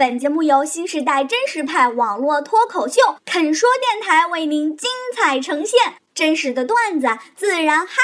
本节目由新时代真实派网络脱口秀肯说电台为您精彩呈现，真实的段子自然嗨。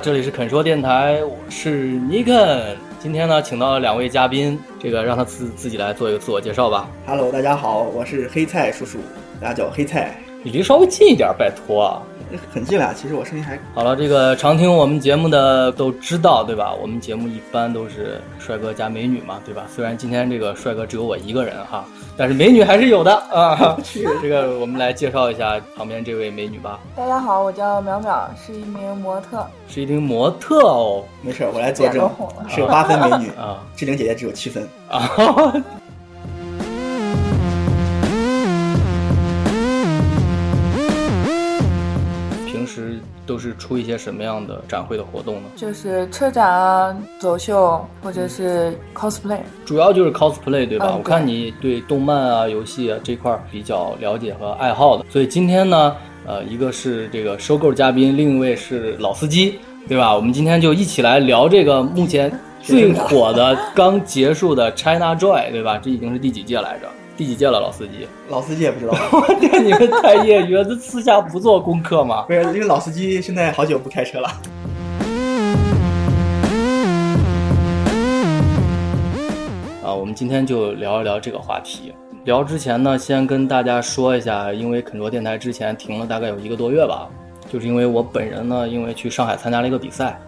这里是肯说电台，我是尼肯。今天呢，请到了两位嘉宾，这个让他自自己来做一个自我介绍吧。Hello，大家好，我是黑菜叔叔，大家叫我黑菜，你离稍微近一点，拜托啊。很近了。其实我声音还好了，这个常听我们节目的都知道，对吧？我们节目一般都是帅哥加美女嘛，对吧？虽然今天这个帅哥只有我一个人哈，但是美女还是有的 啊。这个我们来介绍一下旁边这位美女吧，大家好，我叫淼淼，是一名模特。是一名模特哦。没事，我来作证是有八分美女 啊志玲姐姐只有七分。啊。都是出一些什么样的展会的活动呢？就是车展啊、走秀或者是 cosplay。主要就是 cosplay 对吧？嗯我看你对动漫啊、游戏啊这块儿比较了解和爱好的，所以今天呢，呃，一个是这个收购嘉宾，另一位是老司机，对吧？我们今天就一起来聊这个目前最火的、刚结束的 China Joy，对吧？这已经是第几届来着？第几届了，老司机？老司机也不知道，我天，你们太业余了，这私下不做功课吗？不是因为老司机现在好久不开车了。啊，我们今天就聊一聊这个话题。聊之前呢，先跟大家说一下，因为肯卓电台之前停了大概有一个多月吧，就是因为我本人呢，因为去上海参加了一个比赛，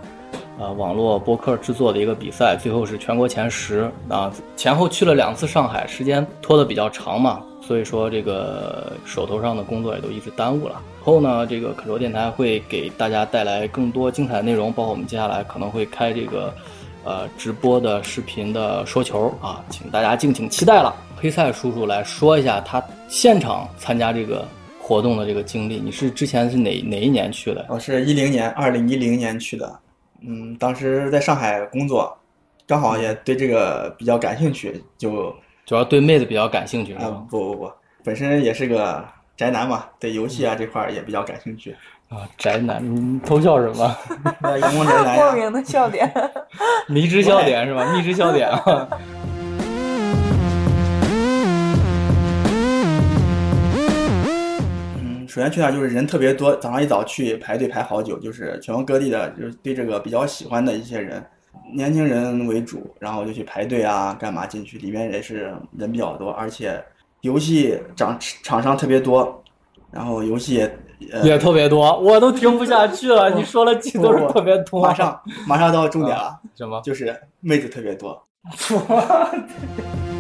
呃，网络播客制作的一个比赛，最后是全国前十啊，前后去了两次上海，时间拖得比较长嘛，所以说这个手头上的工作也都一直耽误了。后呢，这个可卓电台会给大家带来更多精彩内容，包括我们接下来可能会开这个。呃，直播的视频的说球啊，请大家敬请期待了。黑菜叔叔来说一下他现场参加这个活动的这个经历。你是之前是哪哪一年去的？我是一零年，二零一零年去的。嗯，当时在上海工作，刚好也对这个比较感兴趣，就主要对妹子比较感兴趣是啊、吗？不不不，本身也是个宅男嘛，对游戏啊这块儿也比较感兴趣。啊，宅男，你偷笑什么？那阳光宅男呀，莫名的笑点。迷之笑点是吧？迷之笑点啊。首先去那儿就是人特别多，早上一早去排队排好久，就是全国各地的，就是对这个比较喜欢的一些人，年轻人为主，然后就去排队啊，干嘛进去，里面也是人比较多，而且游戏厂厂商特别多，然后游戏也呃也特别多，我都听不下去了。你说了几都是特别多。马上马上到重点了，什么？就是妹子特别多。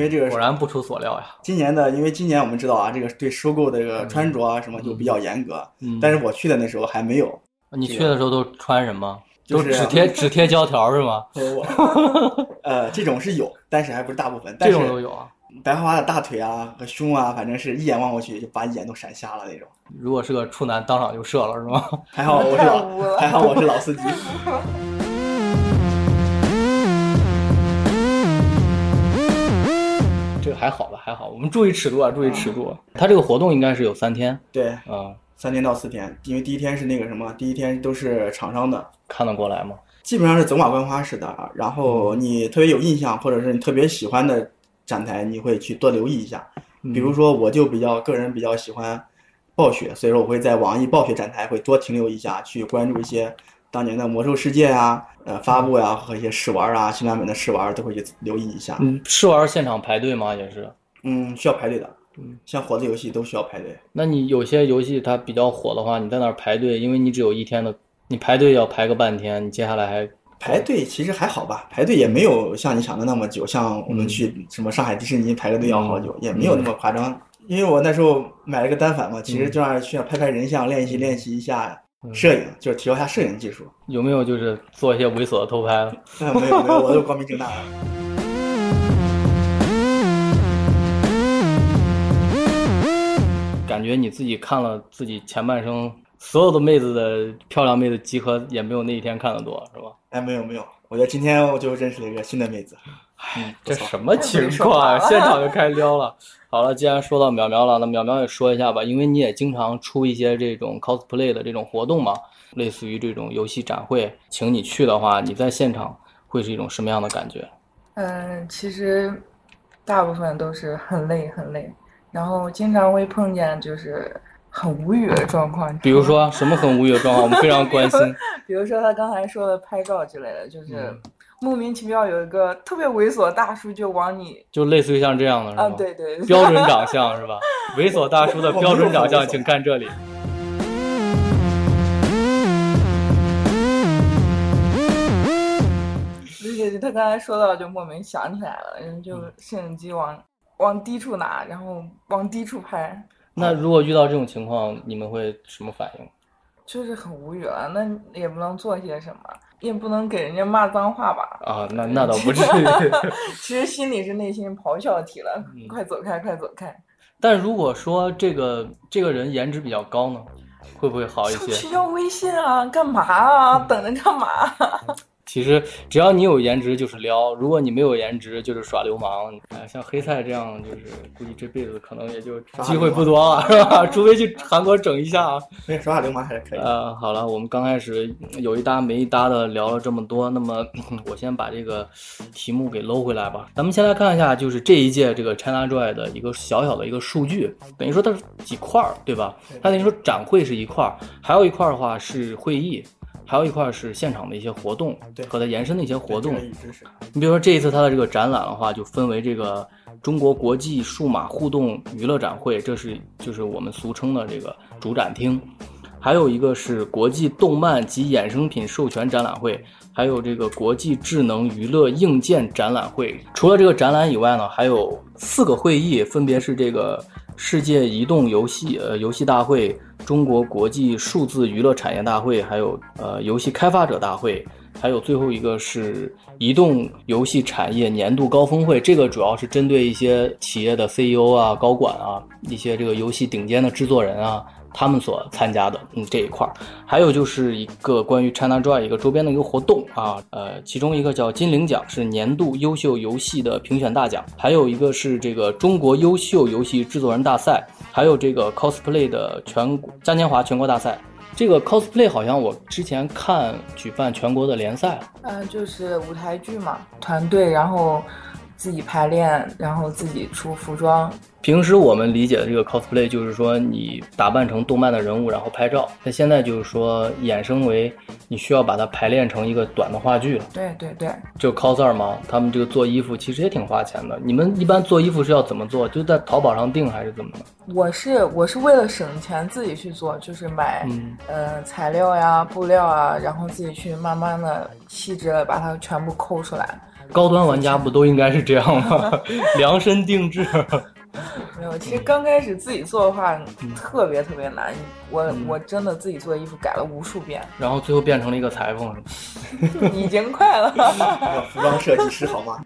因为这个果然不出所料呀。今年的，因为今年我们知道啊，这个对收购这个穿着啊什么就比较严格，嗯，但是我去的那时候还没有。你去的时候都穿什么？就只贴只贴胶条是吗？呃，这种是有，但是还不是大部分。但这是种都有啊。白花花的大腿啊和胸啊，反正是一眼望过去就把眼都闪瞎了那种。如果是个处男，当场就射了是吗？还好我是老还好我是老司机。这个还好吧，还好，我们注意尺度啊，注意尺度。他这个活动应该是有三天对，啊、三天到四天，因为第一天是那个什么，第一天都是厂商的，看得过来吗？基本上是走马观花式的。然后你特别有印象，或者是你特别喜欢的展台，你会去多留意一下。比如说，我就比较个人比较喜欢暴雪，所以说我会在网易暴雪展台会多停留一下，去关注一些当年的魔兽世界啊、呃发布呀、和一些试玩啊、新版本的试玩都会去留意一下。嗯，试玩现场排队吗？也是。嗯，需要排队的。像火的游戏都需要排队。那你有些游戏它比较火的话，你在那儿排队，因为你只有一天的，你排队要排个半天，你接下来还排队其实还好吧，排队也没有像你想的那么久，像我们去什么上海迪士尼排个队要好久，也没有那么夸张。因为我那时候买了个单反嘛，其实就让需要拍拍人像，练习练习一下摄影，就是提高一下摄影技术。有没有就是做一些猥琐的偷拍？嗯，没有没有，我都光明正大的。感觉你自己看了自己前半生所有的妹子的漂亮妹子集合，也没有那一天看的多，是吧？哎，没有没有，我觉得今天我就认识了一个新的妹子。嗯，这什么情况啊？现场就开始撩了。好了，既然说到淼淼了，那淼淼也说一下吧，因为你也经常出一些这种 cosplay 的这种活动嘛，类似于这种游戏展会，请你去的话，你在现场会是一种什么样的感觉？嗯，其实大部分都是很累很累，然后经常会碰见就是很无语的状况。比如说什么很无语的状况，我们非常关心。比如说他刚才说的拍照之类的，就是。嗯莫名其妙有一个特别猥琐大叔就往你就类似于像这样的是吧？啊，对对，标准长相是吧？猥琐大叔的标准长相，请看这里。对对对，他刚才说到就莫名想起来了，人就摄影机往往低处拿，然后往低处拍。那如果遇到这种情况，你们会什么反应？就是很无语了，那也不能做些什么。也不能给人家骂脏话吧？啊，那那倒不至于。其实心里是内心咆哮体了，快走开，快走开。但如果说这个这个人颜值比较高呢，会不会好一些？需要微信啊？干嘛啊？等着干嘛？其实只要你有颜值就是撩，如果你没有颜值就是耍流氓。哎，像黑菜这样，就是估计这辈子可能也就机会不多了，是吧？除非去韩国整一下啊。没耍耍流氓还是可以。呃，好了，我们刚开始有一搭没一搭的聊了这么多，那么 我先把这个题目给搂回来吧。咱们先来看一下，就是这一届这个 ChinaJoy 的一个小小的一个数据，等于说它是几块儿，对吧？它等于说展会是一块儿，还有一块儿的话是会议。还有一块是现场的一些活动，对，和它延伸的一些活动。你比如说这一次它的这个展览的话，就分为这个中国国际数码互动娱乐展会，这是就是我们俗称的这个主展厅。还有一个是国际动漫及衍生品授权展览会，还有这个国际智能娱乐硬件展览会。除了这个展览以外呢，还有四个会议，分别是这个世界移动游戏呃游戏大会。中国国际数字娱乐产业大会，还有呃游戏开发者大会，还有最后一个是移动游戏产业年度高峰会。这个主要是针对一些企业的 CEO 啊、高管啊，一些这个游戏顶尖的制作人啊。他们所参加的，嗯，这一块儿，还有就是一个关于 ChinaJoy 一个周边的一个活动啊，呃，其中一个叫金铃奖，是年度优秀游戏的评选大奖，还有一个是这个中国优秀游戏制作人大赛，还有这个 cosplay 的全国嘉年华全国大赛。这个 cosplay 好像我之前看举办全国的联赛，嗯，就是舞台剧嘛，团队然后自己排练，然后自己出服装。平时我们理解的这个 cosplay 就是说你打扮成动漫的人物然后拍照，那现在就是说衍生为你需要把它排练成一个短的话剧了。对对对，就 coser 吗？他们这个做衣服其实也挺花钱的。你们一般做衣服是要怎么做？就在淘宝上订还是怎么的？我是我是为了省钱自己去做，就是买嗯、呃材料呀、布料啊，然后自己去慢慢的细致的把它全部抠出来。高端玩家不都应该是这样吗？量身定制。没有，其实刚开始自己做的话，特别特别难。我我真的自己做衣服改了无数遍，然后最后变成了一个裁缝，是吗？已经快了。服装设计师好吗？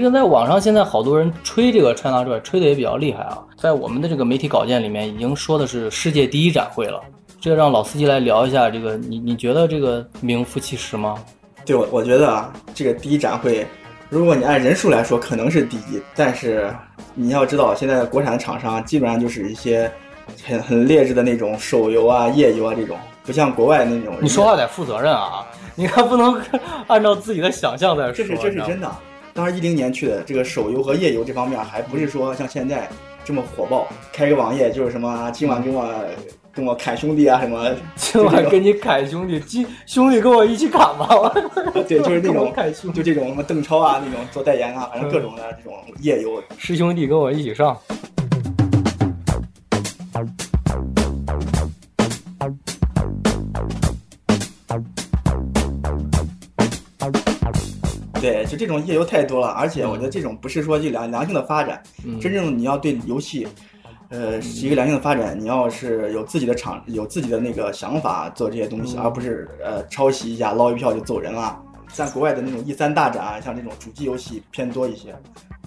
其实，在网上现在好多人吹这个 ChinaJoy，吹的也比较厉害啊。在我们的这个媒体稿件里面，已经说的是世界第一展会了。这让老司机来聊一下，这个你你觉得这个名副其实吗？对，我我觉得啊，这个第一展会，如果你按人数来说，可能是第一，但是你要知道，现在国产的厂商基本上就是一些很很劣质的那种手游啊、页游啊这种，不像国外那种。你说话得负责任啊！你看不能 按照自己的想象在说。这是这是真的。当时一零年去的，这个手游和页游这方面还不是说像现在这么火爆。开个网页就是什么今晚跟我跟我砍兄弟啊什么，今晚跟你砍兄弟，今兄弟跟我一起砍吧。对，就是那种就这种什么邓超啊那种做代言啊，反正各种的这种页游。师兄弟跟我一起上。对，就这种夜游太多了，而且我觉得这种不是说就良良性的发展，真正你要对游戏，呃，是一个良性的发展，你要是有自己的厂，有自己的那个想法做这些东西，而不是呃抄袭一下捞一票就走人了。像国外的那种 E 三大展，像这种主机游戏偏多一些。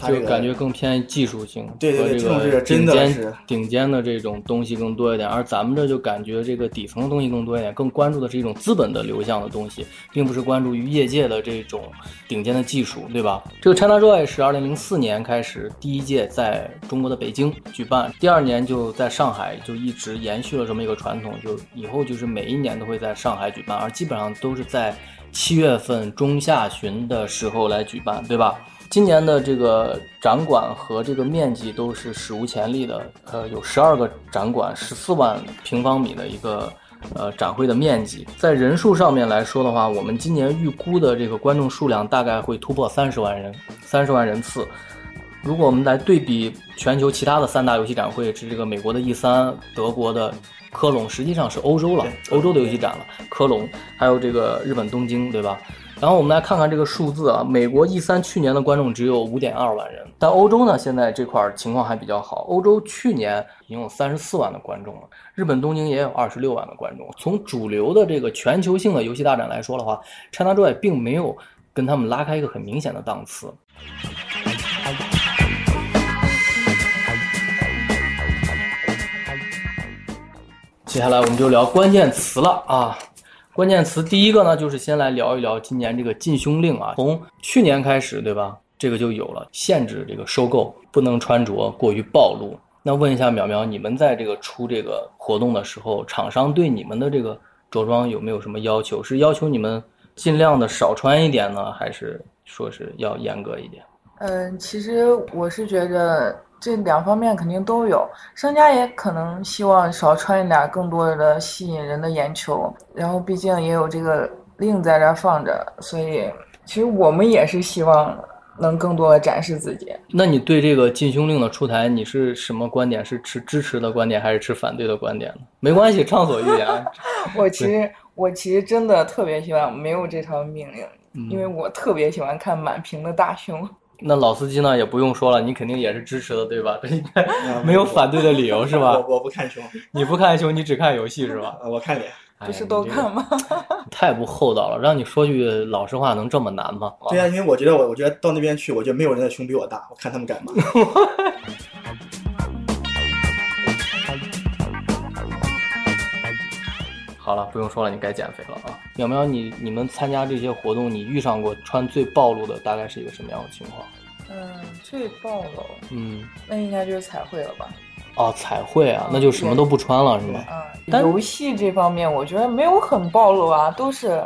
就感觉更偏技术性，对对对，这种是顶尖顶尖的这种东西更多一点，而咱们这就感觉这个底层的东西更多一点，更关注的是一种资本的流向的东西，并不是关注于业界的这种顶尖的技术，对吧？这个 ChinaJoy 是二零零四年开始第一届在中国的北京举办，第二年就在上海就一直延续了这么一个传统，就以后就是每一年都会在上海举办，而基本上都是在七月份中下旬的时候来举办，对吧？今年的这个展馆和这个面积都是史无前例的，呃，有十二个展馆，十四万平方米的一个呃展会的面积。在人数上面来说的话，我们今年预估的这个观众数量大概会突破三十万人，三十万人次。如果我们来对比全球其他的三大游戏展会，是这个美国的 E 三，德国的科隆，实际上是欧洲了，欧洲的游戏展了，科隆，还有这个日本东京，对吧？然后我们来看看这个数字啊，美国 E 三去年的观众只有五点二万人，但欧洲呢现在这块情况还比较好，欧洲去年已经有三十四万的观众了，日本东京也有二十六万的观众。从主流的这个全球性的游戏大展来说的话，ChinaJoy 并没有跟他们拉开一个很明显的档次。接下来我们就聊关键词了啊。关键词第一个呢，就是先来聊一聊今年这个禁胸令啊，从去年开始，对吧？这个就有了限制，这个收购不能穿着过于暴露。那问一下淼淼，你们在这个出这个活动的时候，厂商对你们的这个着装有没有什么要求？是要求你们尽量的少穿一点呢，还是说是要严格一点？嗯，其实我是觉得。这两方面肯定都有，商家也可能希望少穿一点，更多的吸引人的眼球。然后毕竟也有这个令在这放着，所以其实我们也是希望能更多的展示自己。那你对这个禁胸令的出台，你是什么观点？是持支持的观点，还是持反对的观点呢？没关系，畅所欲言。我其实我其实真的特别希望没有这条命令，因为我特别喜欢看满屏的大胸。那老司机呢，也不用说了，你肯定也是支持的，对吧？这应该没有反对的理由，是吧？我我不看胸，你不看胸，你只看游戏，是吧？我看脸，不是都看吗？太不厚道了，让你说句老实话，能这么难吗？对呀，因为我觉得我，我觉得到那边去，我觉得没有人的胸比我大，我看他们敢吗？好了，不用说了，你该减肥了啊！淼淼，你你们参加这些活动，你遇上过穿最暴露的大概是一个什么样的情况？嗯，最暴露，嗯，那应该就是彩绘了吧？哦，彩绘啊，那就什么都不穿了是吗？嗯，游戏这方面我觉得没有很暴露啊，都是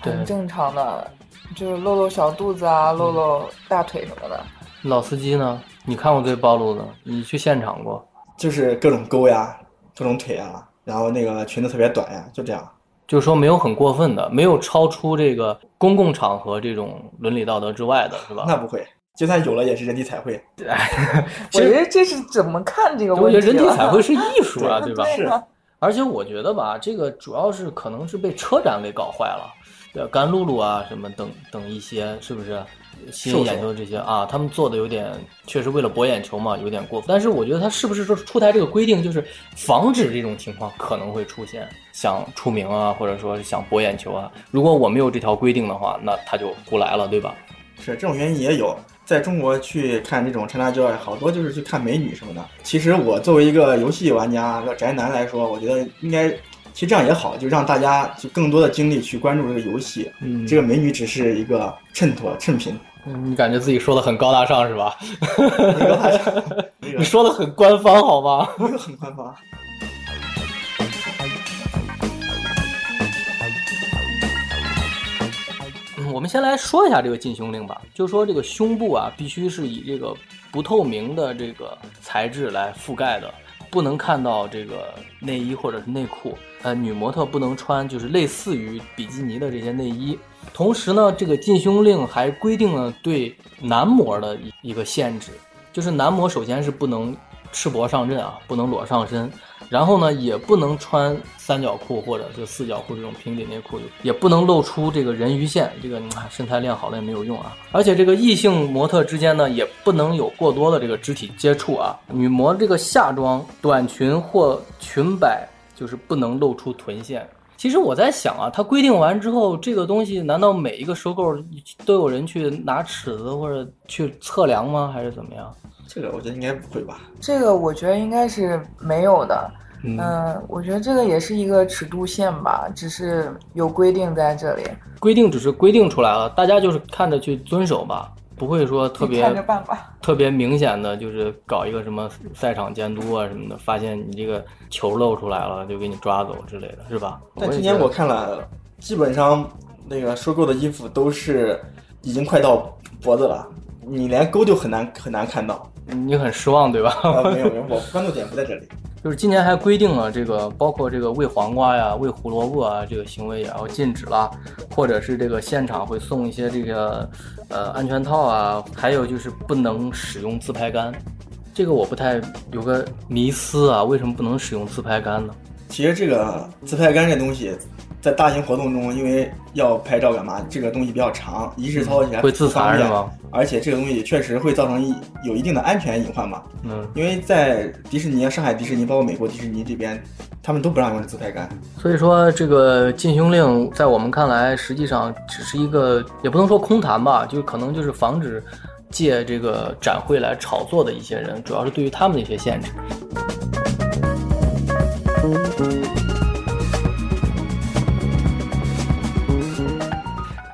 很正常的，就是露露小肚子啊，露露大腿什么的。老司机呢？你看过最暴露的？你去现场过？就是各种沟呀，各种腿啊。然后那个裙子特别短呀，就这样，就是说没有很过分的，没有超出这个公共场合这种伦理道德之外的，是吧？那不会，就算有了也是人体彩绘。我觉得这是怎么看这个问题？我觉得人体彩绘是艺术啊，对吧？是。而且我觉得吧，这个主要是可能是被车展给搞坏了，呃，甘露露啊什么等等一些，是不是？吸引眼球的这些啊，他们做的有点，确实为了博眼球嘛，有点过分。但是我觉得他是不是说出台这个规定，就是防止这种情况可能会出现，想出名啊，或者说是想博眼球啊。如果我没有这条规定的话，那他就不来了，对吧？是这种原因也有。在中国去看这种 ChinaJoy，好多就是去看美女什么的。其实我作为一个游戏玩家、个宅男来说，我觉得应该，其实这样也好，就让大家就更多的精力去关注这个游戏。嗯，这个美女只是一个衬托、衬品。你感觉自己说的很高大上是吧？高大上，你说的很官方好吗？没有很官方。我们先来说一下这个禁胸令吧，就说这个胸部啊，必须是以这个不透明的这个材质来覆盖的，不能看到这个内衣或者是内裤。呃，女模特不能穿就是类似于比基尼的这些内衣。同时呢，这个禁胸令还规定了对男模的一一个限制，就是男模首先是不能赤膊上阵啊，不能裸上身，然后呢，也不能穿三角裤或者就四角裤这种平底内裤，也不能露出这个人鱼线，这个你看身材练好了也没有用啊。而且这个异性模特之间呢，也不能有过多的这个肢体接触啊。女模这个下装短裙或裙摆就是不能露出臀线。其实我在想啊，它规定完之后，这个东西难道每一个收购都有人去拿尺子或者去测量吗？还是怎么样？这个我觉得应该不会吧？这个我觉得应该是没有的。嗯嗯，我觉得这个也是一个尺度线吧，只是有规定在这里，规定只是规定出来了，大家就是看着去遵守吧，不会说特别看着办吧。特别明显的就是搞一个什么赛场监督啊什么的，发现你这个球露出来了就给你抓走之类的，是吧？但今年我看了，基本上那个收购的衣服都是已经快到脖子了，你连勾就很难很难看到。你很失望对吧？啊，没有没有，我关注点不在这里。就是今年还规定了这个，包括这个喂黄瓜呀、喂胡萝卜啊，这个行为也要禁止了，或者是这个现场会送一些这个呃安全套啊，还有就是不能使用自拍杆。这个我不太有个迷思啊，为什么不能使用自拍杆呢？其实这个自拍杆这东西，在大型活动中，因为要拍照干嘛，这个东西比较长，一式操作起来会自残是吗？而且这个东西确实会造成一有一定的安全隐患嘛。嗯，因为在迪士尼、上海迪士尼，包括美国迪士尼这边，他们都不让用自拍杆。所以说这个禁凶令在我们看来，实际上只是一个，也不能说空谈吧，就可能就是防止借这个展会来炒作的一些人，主要是对于他们的一些限制。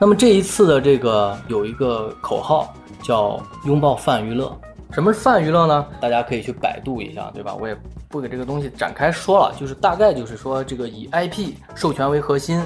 那么这一次的这个有一个口号叫“拥抱泛娱乐”。什么是泛娱乐呢？大家可以去百度一下，对吧？我也不给这个东西展开说了，就是大概就是说这个以 IP 授权为核心，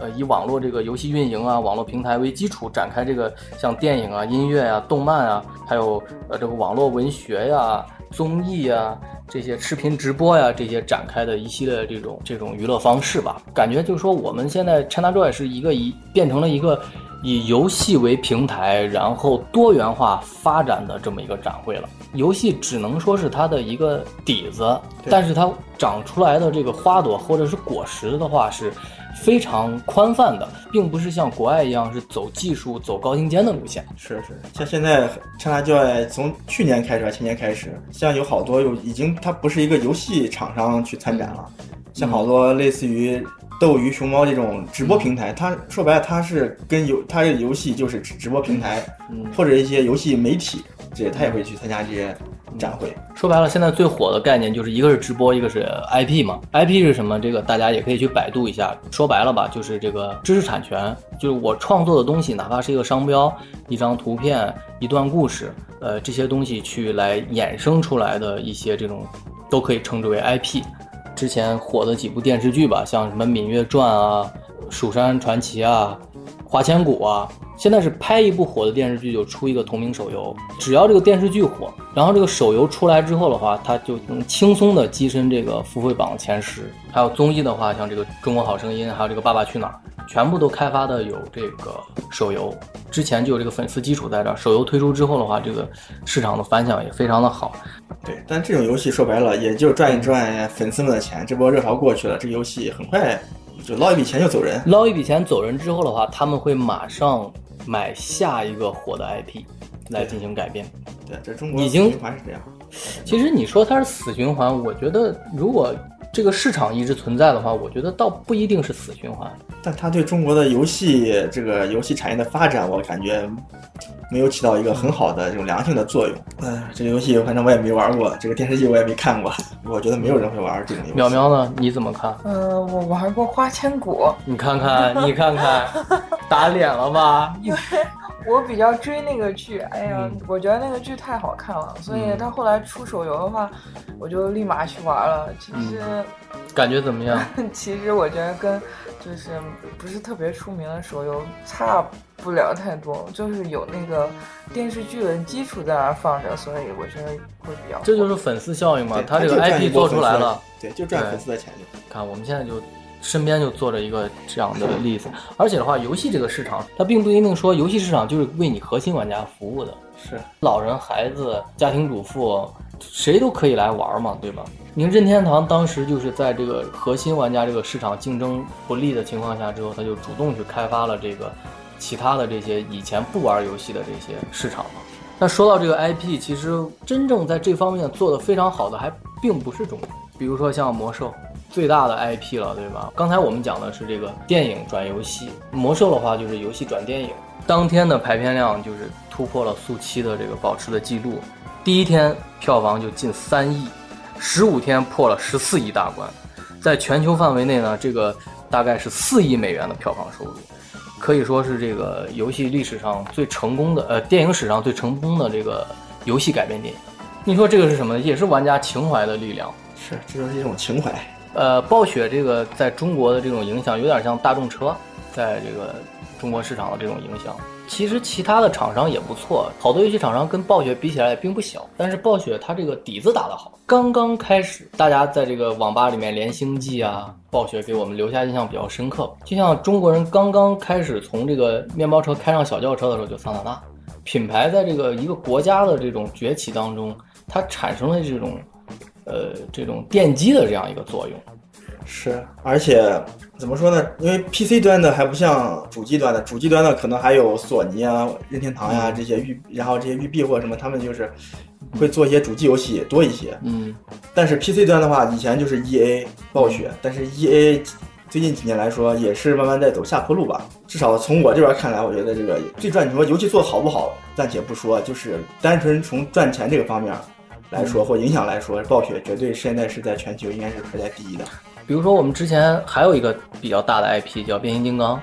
呃，以网络这个游戏运营啊、网络平台为基础，展开这个像电影啊、音乐啊、动漫啊，还有呃这个网络文学呀、综艺呀。这些视频直播呀，这些展开的一系列这种这种娱乐方式吧，感觉就是说我们现在 ChinaJoy 是一个以变成了一个以游戏为平台，然后多元化发展的这么一个展会了。游戏只能说是它的一个底子，但是它长出来的这个花朵或者是果实的话是非常宽泛的，并不是像国外一样是走技术、走高精尖的路线。是是，像现在 ChinaJoy 从去年开始吧，前年开始，像有好多有已经它不是一个游戏厂商去参展了，像好多类似于斗鱼、熊猫这种直播平台，它说白了它是跟游它这个游戏就是直直播平台，嗯。或者一些游戏媒体，这些它也会去参加这些展会。说白了，现在最火的概念就是一个是直播，一个是 IP 嘛。IP 是什么？这个大家也可以去百度一下。说白了吧，就是这个知识产权，就是我创作的东西，哪怕是一个商标、一张图片、一段故事，呃，这些东西去来衍生出来的一些这种，都可以称之为 IP。之前火的几部电视剧吧，像什么《芈月传》啊、《蜀山传奇》啊、《花千骨》啊，现在是拍一部火的电视剧就出一个同名手游，只要这个电视剧火，然后这个手游出来之后的话，它就能轻松的跻身这个付费榜前十。还有综艺的话，像这个《中国好声音》，还有这个《爸爸去哪儿》，全部都开发的有这个手游，之前就有这个粉丝基础在这儿。手游推出之后的话，这个市场的反响也非常的好。对，但这种游戏说白了，也就赚一赚粉丝们的钱，这波热潮过去了，这个游戏很快就捞一笔钱就走人。捞一笔钱走人之后的话，他们会马上买下一个火的 IP 来进行改编。对，这中国已经循环是这样。其实你说它是死循环，我觉得如果这个市场一直存在的话，我觉得倒不一定是死循环。但它对中国的游戏这个游戏产业的发展，我感觉没有起到一个很好的这种良性的作用。嗯，这个游戏反正我也没玩过，这个电视剧我也没看过，我觉得没有人会玩这种游戏。淼淼呢？你怎么看？嗯、我玩过花千骨，你看看，你看看，打脸了吧？我比较追那个剧，哎呀，嗯我觉得那个剧太好看了，所以他后来出手游的话，我就立马去玩了。其实，感觉怎么样？其实我觉得跟就是不是特别出名的手游差不了太多，就是有那个电视剧的基础在那儿放着，所以我觉得会比较好。这就是粉丝效应嘛对，它这个 IP 做出来了。对，就赚粉丝的钱就。看我们现在就身边就坐着一个这样的例子，而且的话，游戏这个市场，它并不一定说游戏市场就是为你核心玩家服务的，是，老人、孩子、家庭主妇，谁都可以来玩嘛，对吧？你看任天堂当时就是在这个核心玩家这个市场竞争不利的情况下之后，他就主动去开发了这个其他的这些以前不玩游戏的这些市场嘛。那说到这个 IP，其实真正在这方面做得非常好的还并不是中国，比如说像魔兽，最大的 IP 了，对吧？刚才我们讲的是这个电影转游戏，魔兽的话就是游戏转电影。当天的排片量就是突破了速七的这个保持的记录，第一天票房就近三亿，十五天破了十四亿大关，在全球范围内呢，这个大概是四亿美元的票房收入，可以说是这个游戏历史上最成功的，呃，电影史上最成功的这个游戏改编电影。你说这个是什么？也是玩家情怀的力量。是，这就是一种情怀。呃，暴雪这个在中国的这种影响，有点像大众车在这个中国市场的这种影响。其实其他的厂商也不错，好多游戏厂商跟暴雪比起来也并不小。但是暴雪它这个底子打得好，刚刚开始，大家在这个网吧里面连星际啊，暴雪给我们留下印象比较深刻。就像中国人刚刚开始从这个面包车开上小轿车的时候，就桑塔纳品牌在这个一个国家的这种崛起当中，它产生了这种。呃，这种奠基的这样一个作用，是，而且怎么说呢？因为 PC 端的还不像主机端的，主机端的可能还有索尼啊、任天堂呀这些育，然后这些育碧或者什么，他们就是会做一些主机游戏多一些。嗯，但是 PC 端的话，以前就是 EA 暴雪，但是 EA 最近几年来说也是慢慢在走下坡路吧。至少从我这边看来，我觉得这个最赚，你说游戏做好不好暂且不说，就是单纯从赚钱这个方面。来说或影响来说，暴雪绝对现在是在全球应该是排在第一的。比如说，我们之前还有一个比较大的 IP 叫变形金刚，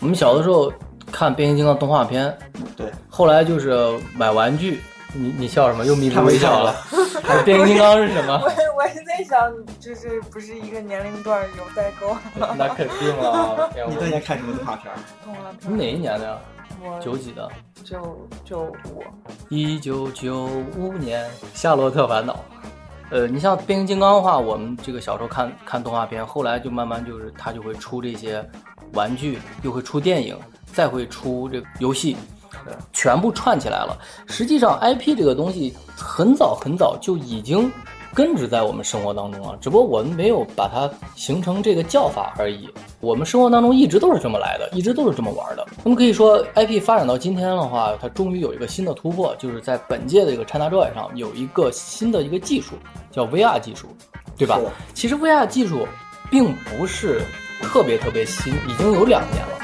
我们小的时候看变形金刚动画片，对，后来就是买玩具。你你笑什么？又眯着微笑了。变形金刚是什么？我我是在想，就是不是一个年龄段有代沟？那肯定了。你当年看什么动画片？动画片。你哪一年的呀？九几的？九九五。一九九五年，《夏洛特烦恼》。呃，你像变形金刚的话，我们这个小时候看看动画片，后来就慢慢就是它就会出这些玩具，又会出电影，再会出这个游戏。全部串起来了。实际上，IP 这个东西很早很早就已经根植在我们生活当中啊，只不过我们没有把它形成这个叫法而已。我们生活当中一直都是这么来的，一直都是这么玩的。那么可以说，IP 发展到今天的话，它终于有一个新的突破，就是在本届的这个 ChinaJoy 上有一个新的一个技术，叫 VR 技术，对吧？其实 VR 技术并不是特别特别新，已经有两年了。